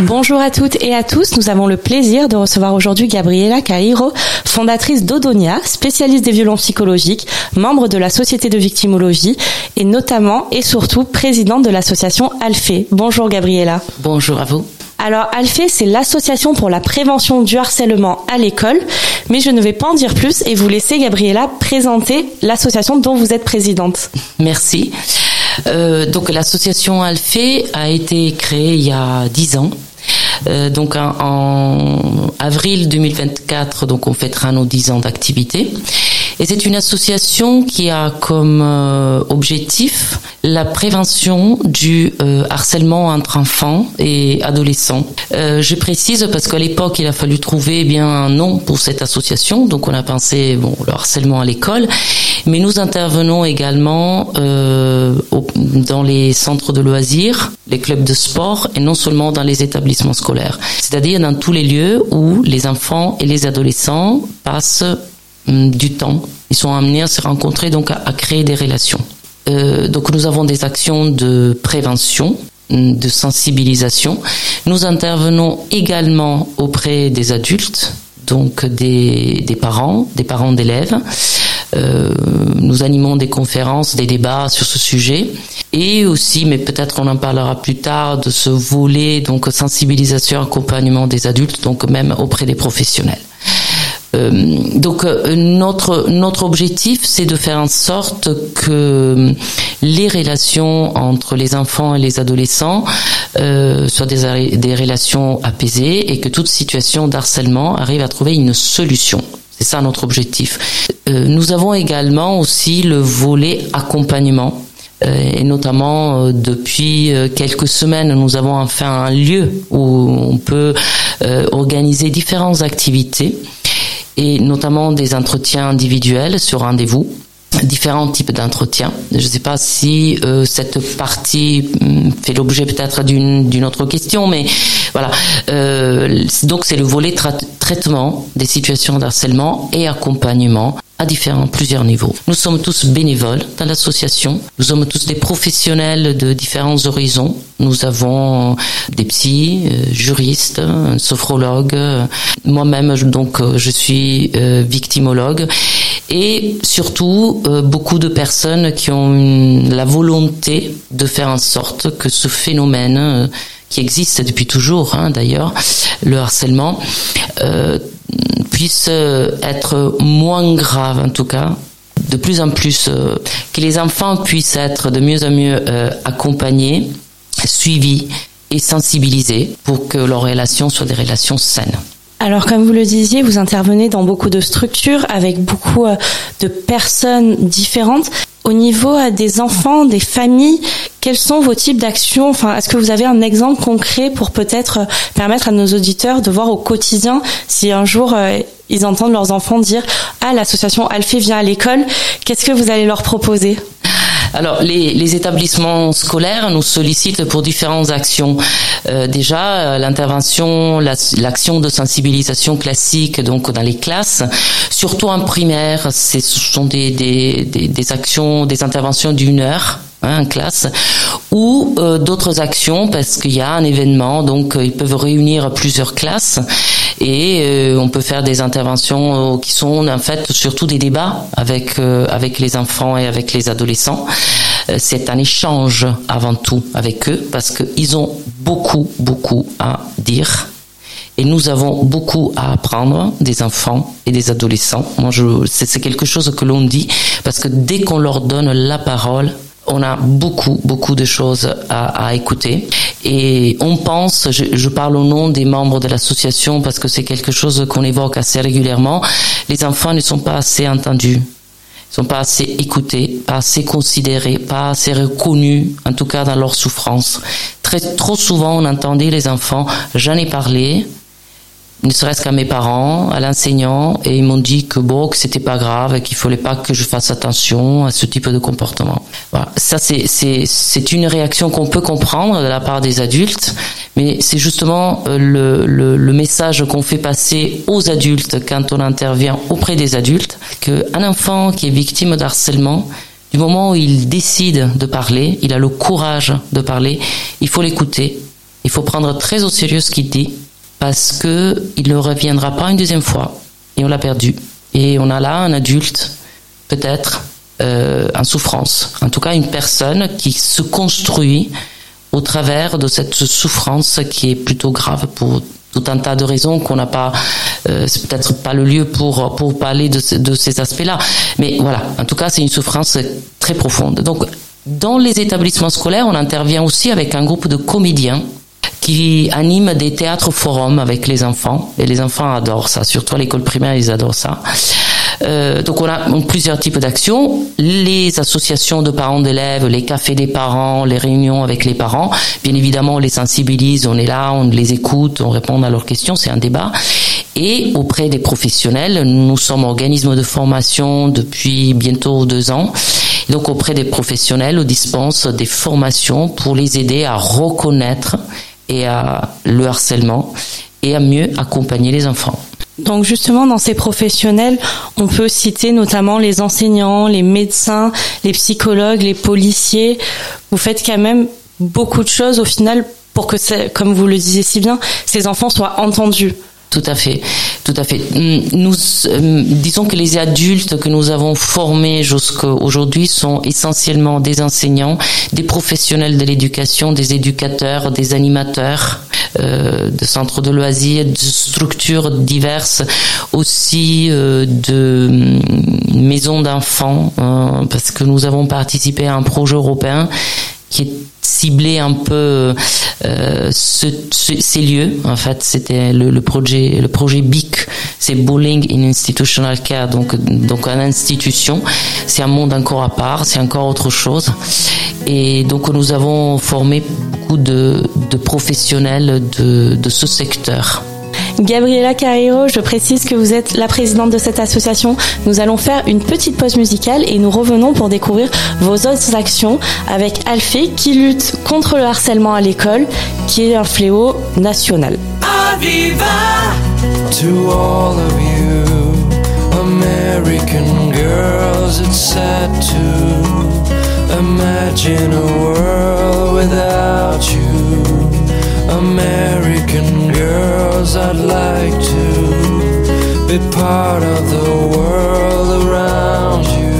Bonjour à toutes et à tous. Nous avons le plaisir de recevoir aujourd'hui Gabriela Cairo, fondatrice d'Odonia, spécialiste des violences psychologiques, membre de la Société de victimologie et notamment et surtout présidente de l'association Alphée. Bonjour Gabriela. Bonjour à vous. Alors Alphée, c'est l'association pour la prévention du harcèlement à l'école, mais je ne vais pas en dire plus et vous laisser Gabriela présenter l'association dont vous êtes présidente. Merci. Euh, donc l'association Alphée a été créée il y a dix ans. Euh, donc en, avril 2024, donc on fêtera nos dix ans d'activité. Et c'est une association qui a comme euh, objectif la prévention du euh, harcèlement entre enfants et adolescents. Euh, je précise parce qu'à l'époque, il a fallu trouver eh bien un nom pour cette association. Donc on a pensé bon le harcèlement à l'école, mais nous intervenons également euh, au, dans les centres de loisirs, les clubs de sport et non seulement dans les établissements scolaires. C'est-à-dire dans tous les lieux où les enfants et les adolescents passent du temps. Ils sont amenés à se rencontrer, donc à, créer des relations. Euh, donc nous avons des actions de prévention, de sensibilisation. Nous intervenons également auprès des adultes, donc des, des parents, des parents d'élèves. Euh, nous animons des conférences, des débats sur ce sujet, et aussi, mais peut-être on en parlera plus tard, de ce volet donc sensibilisation, accompagnement des adultes, donc même auprès des professionnels. Euh, donc euh, notre notre objectif c'est de faire en sorte que les relations entre les enfants et les adolescents euh, soient des, relations apaisées et que toute situation d'harcèlement arrive à trouver une solution. C'est ça notre objectif. Euh, nous avons également aussi le volet accompagnement et notamment depuis quelques semaines, nous avons enfin un lieu où on peut organiser différentes activités et notamment des entretiens individuels sur rendez-vous différents types d'entretiens. Je ne sais pas si euh, cette partie fait l'objet peut-être d'une d'une autre question, mais voilà. Euh, donc c'est le volet tra traitement des situations d'harcèlement et accompagnement à différents, plusieurs niveaux. Nous sommes tous bénévoles dans l'association. Nous sommes tous des professionnels de différents horizons. Nous avons des psys, euh, juristes, un sophrologue. Moi-même, donc, je suis euh, victimologue. Et surtout, euh, beaucoup de personnes qui ont la volonté de faire en sorte que ce phénomène euh, qui existe depuis toujours, hein, d'ailleurs, le harcèlement, euh, puisse être moins grave en tout cas de plus en plus, euh, que les enfants puissent être de mieux en mieux euh, accompagnés, suivis et sensibilisés pour que leurs relations soient des relations saines. Alors, comme vous le disiez, vous intervenez dans beaucoup de structures avec beaucoup de personnes différentes. Au niveau des enfants, des familles, quels sont vos types d'actions? Enfin, est-ce que vous avez un exemple concret pour peut-être permettre à nos auditeurs de voir au quotidien si un jour euh, ils entendent leurs enfants dire ah l'association Alphée vient à l'école, qu'est-ce que vous allez leur proposer? Alors, les, établissements scolaires nous sollicitent pour différentes actions. Euh, déjà, l'intervention, l'action de sensibilisation classique, donc dans les classes, surtout en primaire, ce sont des, actions, des interventions d'une heure hein, en classe, ou euh, d'autres actions parce qu'il y a un événement, donc euh, ils peuvent réunir plusieurs classes et euh, on peut faire des interventions euh, qui sont en fait surtout des débats avec euh, avec les enfants et avec les adolescents. C'est un échange avant tout avec eux parce qu'ils ont beaucoup beaucoup à dire et nous avons beaucoup à apprendre des enfants et des adolescents. Moi, je, c'est quelque chose que l'on dit parce que dès qu'on leur donne la parole, on a beaucoup, beaucoup de choses à, à écouter. Et on pense, je, je, parle au nom des membres de l'association parce que c'est quelque chose qu'on évoque assez régulièrement, les enfants ne sont pas assez entendus. Ils sont pas assez écoutés, pas assez considérés, pas assez reconnus, en tout cas dans leur souffrance. Très, trop souvent, on entendait les enfants, j'en ai parlé, ne serait-ce qu'à mes parents, à l'enseignant, et ils m'ont dit que bon, que c'était pas grave, qu'il fallait pas que je fasse attention à ce type de comportement. Voilà. Ça, c'est, une réaction qu'on peut comprendre de la part des adultes, mais c'est justement euh, le, le, le message qu'on fait passer aux adultes quand on intervient auprès des adultes, qu'un enfant qui est victime d'harcèlement, du moment où il décide de parler, il a le courage de parler, il faut l'écouter. Il faut prendre très au sérieux ce qu'il dit parce que il ne reviendra pas une deuxième fois et on l'a perdu. Et on a là un adulte, peut-être euh, en souffrance, en tout cas une personne qui se construit au travers de cette souffrance qui est plutôt grave pour tout un tas de raisons qu'on n'a pas, euh, c'est peut-être pas le lieu pour pour parler de, de ces aspects-là, mais voilà, en tout cas c'est une souffrance très profonde. Donc dans les établissements scolaires, on intervient aussi avec un groupe de comédiens qui anime des théâtres forums avec les enfants. Et les enfants adorent ça, surtout à l'école primaire, ils adorent ça. Euh, donc on a plusieurs types d'actions, les associations de parents d'élèves, les cafés des parents, les réunions avec les parents. Bien évidemment, on les sensibilise, on est là, on les écoute, on répond à leurs questions, c'est un débat. Et auprès des professionnels, nous sommes organisme de formation depuis bientôt deux ans. donc auprès des professionnels, on dispense des formations pour les aider à reconnaître et à le harcèlement et à mieux accompagner les enfants. Donc justement, dans ces professionnels, on peut citer notamment les enseignants, les médecins, les psychologues, les policiers. Vous faites quand même beaucoup de choses au final pour que, comme vous le disiez si bien, ces enfants soient entendus. Tout à fait, tout à fait. Hum, nous, hum, disons que les adultes que nous avons formés jusqu'à aujourd'hui sont essentiellement des enseignants, des professionnels de l'éducation, des éducateurs, des animateurs euh, de centres de loisirs, de structures diverses, aussi euh, de hum, maisons d'enfants, hein, parce que nous avons participé à un projet européen qui est ciblé un peu euh, ce, ces lieux. En fait, c'était le, projet, le projet BIC, c'est Bowling in Institutional Care, donc donc institution. C'est un monde encore à part, c'est encore autre chose. Et donc nous avons formé beaucoup de, professionnels de ce secteur. Gabriela Carrero, je précise que vous êtes la présidente de cette association. Nous allons faire une petite pause musicale et nous revenons pour découvrir vos autres actions avec Alphée qui lutte contre le harcèlement à l'école, qui est un fléau national. American girls, I'd like to be part of the world around you.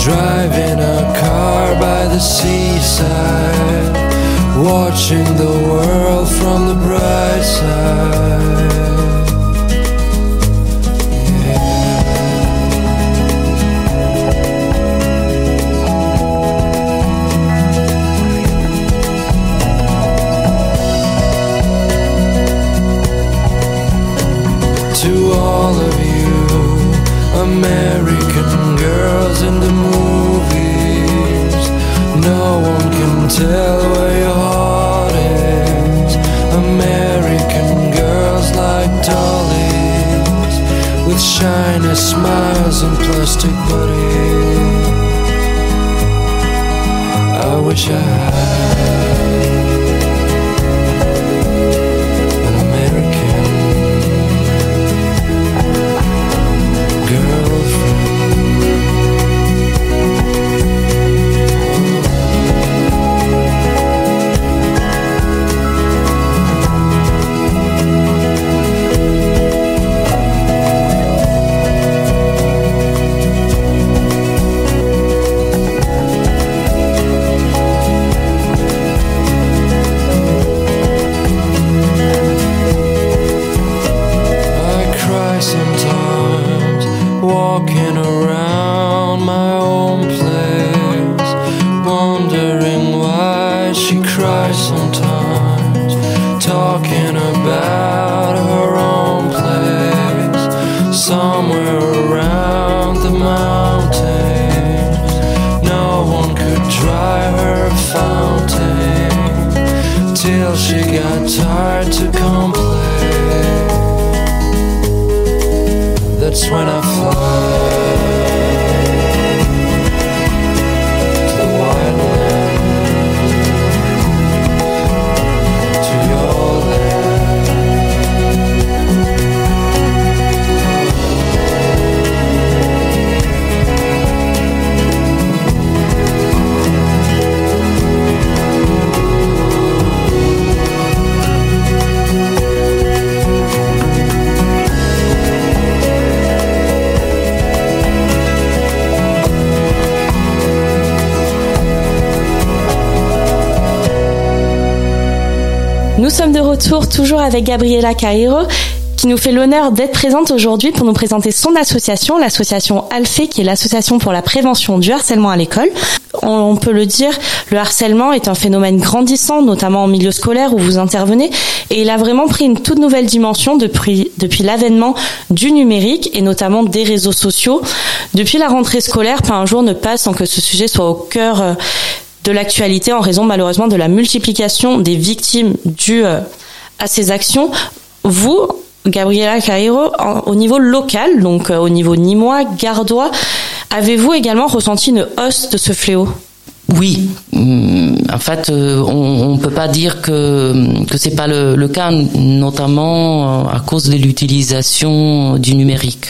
Driving a car by the seaside, watching the world from the bright side. American girls in the movies. No one can tell where your heart is. American girls like dollies with shiny smiles and plastic bodies. I wish I had. till she got tired to complain. That's when I fly. Nous sommes de retour toujours avec Gabriela Cairo qui nous fait l'honneur d'être présente aujourd'hui pour nous présenter son association, l'association Alphée, qui est l'association pour la prévention du harcèlement à l'école. On peut le dire, le harcèlement est un phénomène grandissant, notamment en milieu scolaire où vous intervenez, et il a vraiment pris une toute nouvelle dimension depuis, depuis l'avènement du numérique et notamment des réseaux sociaux. Depuis la rentrée scolaire, pas un jour ne passe sans que ce sujet soit au cœur euh, de l'actualité en raison malheureusement de la multiplication des victimes dues euh, à ces actions. Vous, Gabriela Cairo, au niveau local, donc euh, au niveau nîmois, gardois, avez-vous également ressenti une hausse de ce fléau? Oui, hum, en fait, euh, on ne peut pas dire que que c'est pas le, cas, notamment à cause de l'utilisation du numérique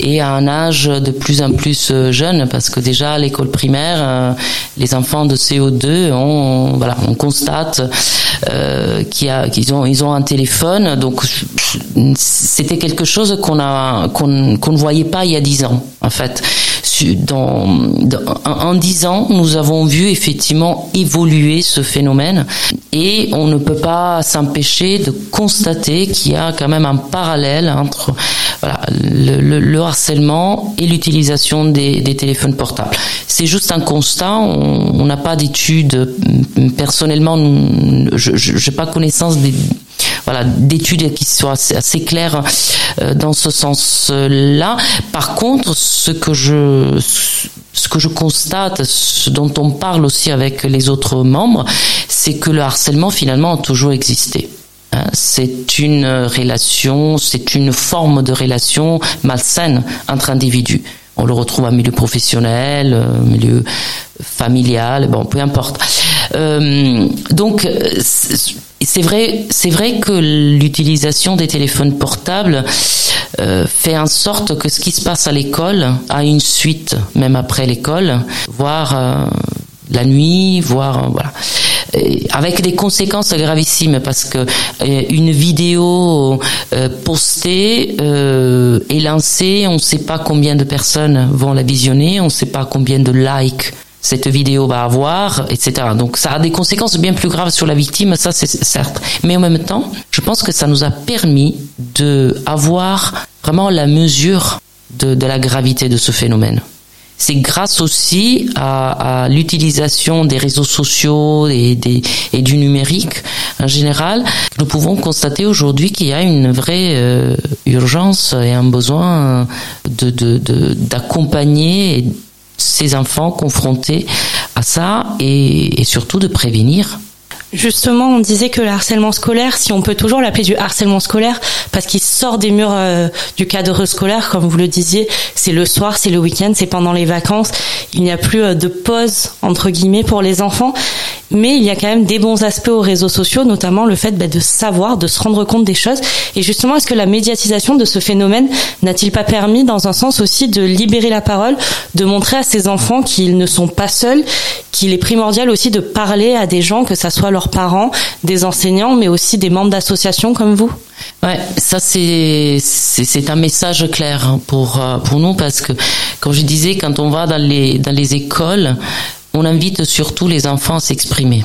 et à un âge de plus en plus jeune, parce que déjà à l'école primaire, les enfants de CO2, on voilà, on constate euh, qu'ils ont ils ont un téléphone, donc c'était quelque chose qu'on a qu'on qu'on ne voyait pas il y a dix ans, en fait. Dans, en dix ans, nous avons vu effectivement évoluer ce phénomène et on ne peut pas s'empêcher de constater qu'il y a quand même un parallèle entre voilà, le, harcèlement et l'utilisation des, des, téléphones portables. C'est juste un constat, on n'a pas d'études. Personnellement, je n'ai pas connaissance des voilà d'études qui soient assez, claires euh, dans ce sens-là. Par contre, ce que je ce que je constate, ce dont on parle aussi avec les autres membres, c'est que le harcèlement finalement a toujours existé. Hein. C'est une relation, c'est une forme de relation malsaine entre individus. On le retrouve en milieu professionnel, euh, milieu familial, bon, peu importe. Euh, donc, c'est vrai, c'est vrai que l'utilisation des téléphones portables euh, fait en sorte que ce qui se passe à l'école a une suite, même après l'école, voire euh, la nuit, voire euh, voilà avec des conséquences gravissimes parce que euh, une vidéo euh, postée euh, est lancée, on ne sait pas combien de personnes vont la visionner, on ne sait pas combien de likes cette vidéo va avoir, etc. Donc ça a des conséquences bien plus graves sur la victime, ça c'est certes. Mais en même temps, je pense que ça nous a permis de avoir vraiment la mesure de la gravité de ce phénomène c'est grâce aussi à, l'utilisation des réseaux sociaux et, du numérique en général que nous pouvons constater aujourd'hui qu'il y a une vraie euh, urgence et un besoin d'accompagner ces enfants confrontés à ça et surtout de prévenir. Justement, on disait que le harcèlement scolaire, si on peut toujours l'appeler du harcèlement scolaire, parce qu'il sort des murs euh, du cadre scolaire, comme vous le disiez, c'est le soir, c'est le week-end, c'est pendant les vacances, il n'y a plus euh, de pause entre guillemets pour les enfants, mais il y a quand même des bons aspects aux réseaux sociaux, notamment le fait bah, de savoir, de se rendre compte des choses. Et justement, est-ce que la médiatisation de ce phénomène n'a-t-il pas permis, dans un sens aussi, de libérer la parole, de montrer à ces enfants qu'ils ne sont pas seuls, qu'il est primordial aussi de parler à des gens, que ça soit leurs parents, des enseignants, mais aussi des membres d'associations comme vous? Ouais, ça c'est c'est un message clair hein, pour euh, pour nous parce que comme je disais quand on va dans les dans les écoles, on invite surtout les enfants à s'exprimer.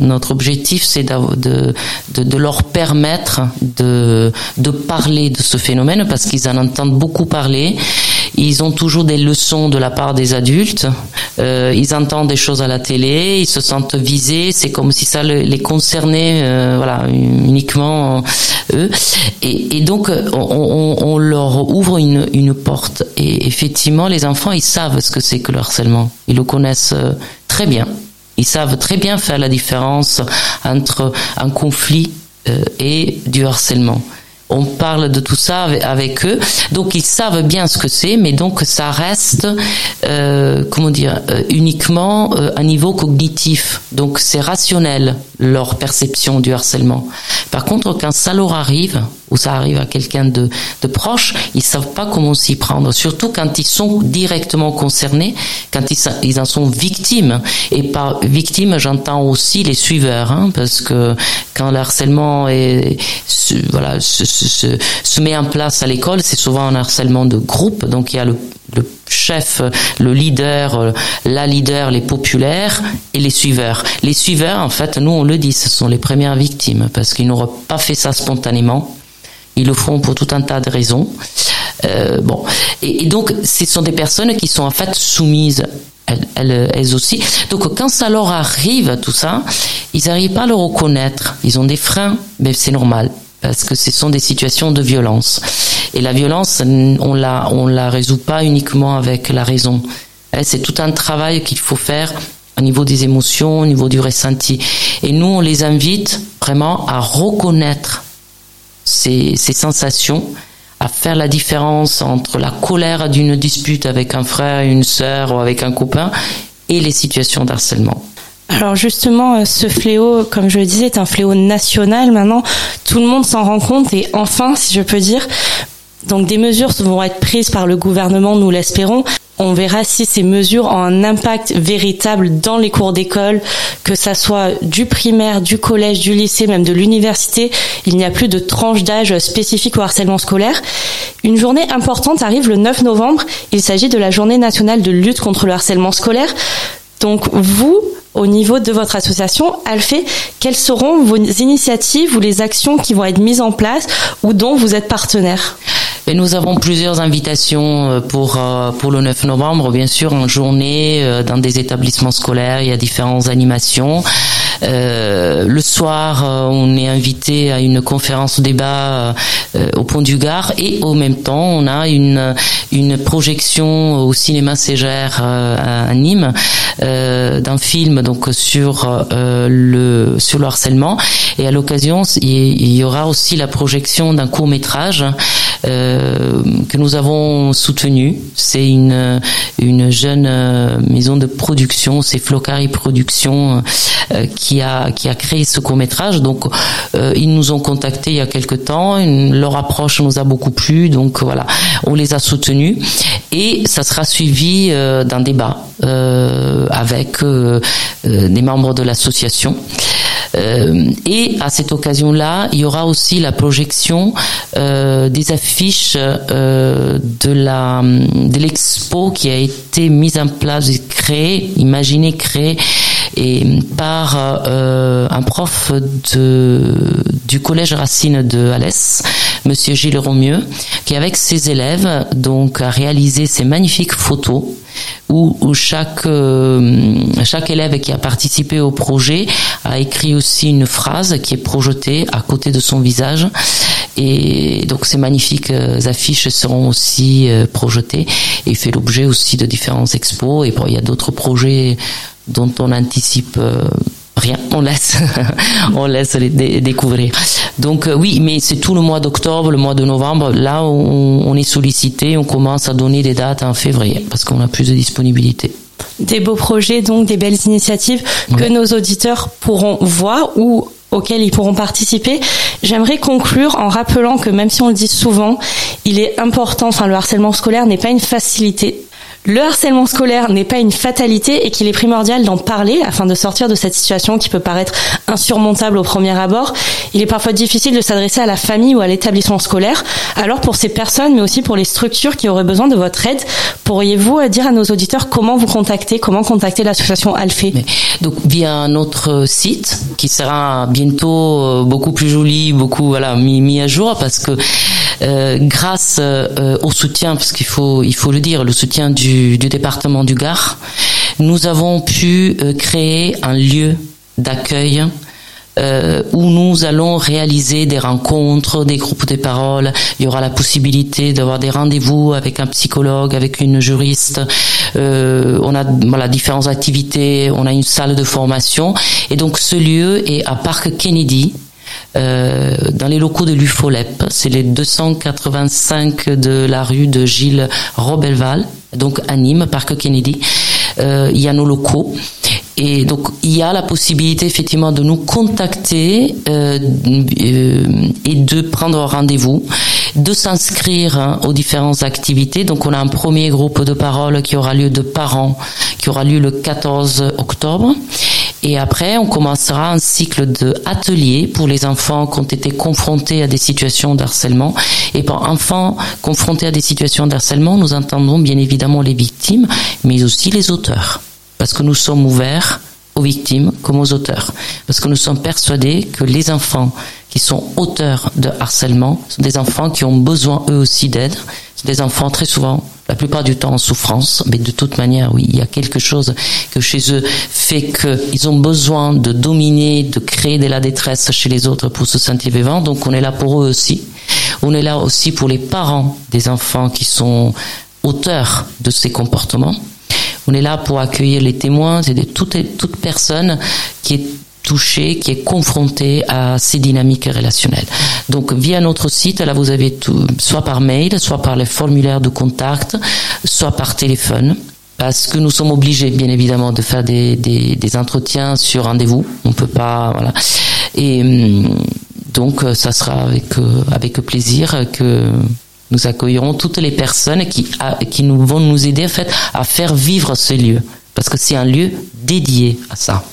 Notre objectif, c'est de, de, de, leur permettre de, de parler de ce phénomène parce qu'ils en entendent beaucoup parler. Ils ont toujours des leçons de la part des adultes. Euh, ils entendent des choses à la télé. Ils se sentent visés. C'est comme si ça les concernait, euh, voilà, uniquement eux. Et, donc, on, leur ouvre une, porte. Et effectivement, les enfants, ils savent ce que c'est que le harcèlement. Ils le connaissent euh, très bien. Ils savent très bien faire la différence entre un conflit euh, et du harcèlement. On parle de tout ça avec, eux. Donc ils savent bien ce que c'est, mais donc ça reste, euh, comment dire, euh, uniquement euh, à niveau cognitif. Donc c'est rationnel leur perception du harcèlement. Par contre, quand ça leur arrive, ou ça arrive à quelqu'un de, de proche, ils savent pas comment s'y prendre. Surtout quand ils sont directement concernés, quand ils, ils en sont victimes. Et par victime, j'entends aussi les suiveurs, hein, parce que quand le harcèlement est, voilà, se, se, met en place à l'école, c'est souvent un harcèlement de groupe. Donc il y a le chef, le leader, la leader, les populaires et les suiveurs. Les suiveurs, en fait, nous on le dit, ce sont les premières victimes parce qu'ils n'auraient pas fait ça spontanément. Ils le font pour tout un tas de raisons. Euh, bon, et, donc ce sont des personnes qui sont en fait soumises elles, elles, aussi. Donc quand ça leur arrive tout ça, ils n'arrivent pas à le reconnaître. Ils ont des freins, mais c'est normal parce que ce sont des situations de violence. Et la violence, on la, on la résout pas uniquement avec la raison. Eh, c'est tout un travail qu'il faut faire au niveau des émotions, au niveau du ressenti. Et nous, on les invite vraiment à reconnaître ces, ces sensations, à faire la différence entre la colère d'une dispute avec un frère, une sœur ou avec un copain et les situations d'harcèlement. Alors justement, euh, ce fléau, comme je le disais, est un fléau national. Maintenant, tout le monde s'en rend compte et enfin, si je peux dire, donc des mesures vont être prises par le gouvernement, nous l'espérons. On verra si ces mesures ont un impact véritable dans les cours d'école, que ça soit du primaire, du collège, du lycée, même de l'université. Il n'y a plus de tranche d'âge spécifique au harcèlement scolaire. Une journée importante arrive le 9 novembre. Il s'agit de la journée nationale de lutte contre le harcèlement scolaire. Donc vous, au niveau de votre association Alphée, quelles seront vos initiatives ou les actions qui vont être mises en place ou dont vous êtes partenaire nous avons plusieurs invitations euh, pour euh, pour le 9 novembre, bien sûr en journée euh, dans des établissements scolaires. Il y a différentes animations. Euh, le soir, on est invité à une conférence débat euh, au Pont du Gard et au même temps, on a une une projection au cinéma Ségère à Nîmes d'un film donc sur le sur le harcèlement et à l'occasion, il y aura aussi la projection d'un court métrage euh, que nous avons soutenu. C'est une une jeune euh, maison de production, c'est Flocari Productions euh, qui a qui a créé ce court métrage. Donc ils nous ont contactés il y a quelque temps. Leur approche nous a beaucoup plu. Donc voilà, on les a soutenus et ça sera suivi d'un débat avec des membres de l'association. Euh, et à cette occasion-là, il y aura aussi la projection euh, des affiches euh, de la de l'expo qui a été mise en place, créée, imaginée, créée et par un prof de, du collège Racine de Alès, Monsieur Gilles Romieux, qui avec ses élèves donc a réalisé ces magnifiques photos où, chaque euh, chaque élève qui a participé au projet a écrit aussi une phrase qui est projetée à côté de son visage. Et donc ces magnifiques euh, affiches seront aussi euh, projetées et fait l'objet aussi de différents expos. Et bon, il y a d'autres projets dont on anticipe rien, on laisse, on laisse les découvrir. Donc euh, oui, mais c'est tout le mois d'octobre, le mois de novembre, là où on est sollicité, on commence à donner des dates en février parce qu'on a plus de disponibilité. Des beaux projets, donc des belles initiatives que nos auditeurs pourront voir ou auxquels ils pourront participer. J'aimerais conclure en rappelant que même si on le dit souvent, il est important, enfin le harcèlement scolaire n'est pas une facilité le harcèlement scolaire n'est pas une fatalité et qu'il est primordial d'en parler afin de sortir de cette situation qui peut paraître insurmontable au premier abord. Il est parfois difficile de s'adresser à la famille ou à l'établissement scolaire. Alors pour ces personnes, mais aussi pour les structures qui auraient besoin de votre aide, pourriez-vous euh, dire à nos auditeurs comment vous contacter, comment contacter l'association Alphée? Donc via notre site qui sera bientôt euh, beaucoup plus joli, beaucoup voilà mis, à jour parce que euh, grâce euh, au soutien, parce qu'il faut il faut le dire, le soutien du, du département du Gard, nous avons pu euh, créer un lieu d'accueil euh, où nous allons réaliser des rencontres, des groupes de parole. Il y aura la possibilité d'avoir des rendez-vous avec un psychologue, avec une juriste. Euh, on a voilà différentes activités. On a une salle de formation et donc ce lieu est à Parc Kennedy euh, dans les locaux de l'UFOLEP. C'est les 285 de la rue de Gilles Robelval, donc à Nîmes, Parc Kennedy. Euh, il y a nos locaux. Et donc il y a la possibilité effectivement de nous contacter euh, et de prendre rendez-vous, de s'inscrire hein, aux différentes activités. Donc on a un premier groupe de parole qui aura lieu de parents, qui aura lieu le 14 octobre. Et après, on commencera un cycle de ateliers pour les enfants qui ont été confrontés à des situations d'harcèlement. Et pour enfants confrontés à des situations d'harcèlement, nous entendons bien évidemment les victimes, mais aussi les auteurs. Parce que nous sommes ouverts aux victimes comme aux auteurs. Parce que nous sommes persuadés que les enfants qui sont auteurs de harcèlement sont des enfants qui ont besoin eux aussi d'aide. C'est des enfants très souvent la plupart du temps en souffrance, mais de toute manière, oui, il y a quelque chose que chez eux fait qu'ils ont besoin de dominer, de créer de la détresse chez les autres pour se sentir vivants. Donc on est là pour eux aussi. On est là aussi pour les parents des enfants qui sont auteurs de ces comportements. On est là pour accueillir les témoins, c'est toute, toute personne qui est qui est confronté à ces dynamiques relationnelles. Donc via notre site, là vous avez tout, soit par mail, soit par les formulaires de contact, soit par téléphone. Parce que nous sommes obligés, bien évidemment, de faire des, des, entretiens sur rendez-vous. On peut pas, voilà. Et hum, donc, ça sera avec avec plaisir que nous accueillerons toutes les personnes qui qui nous vont nous aider en fait à faire vivre ce lieu, parce que c'est un lieu dédié à ça.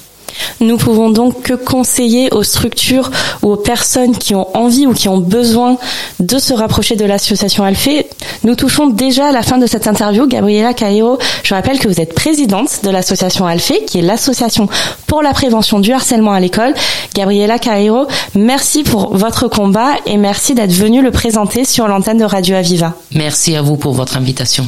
Nous pouvons donc que conseiller aux structures ou aux personnes qui ont envie ou qui ont besoin de se rapprocher de l'association Alphée. Nous touchons déjà à la fin de cette interview. Gabriela Cairo, je rappelle que vous êtes présidente de l'association Alphée, qui est l'association pour la prévention du harcèlement à l'école. Gabriela Cairo, merci pour votre combat et merci d'être venue le présenter sur l'antenne de Radio Aviva. Merci à vous pour votre invitation.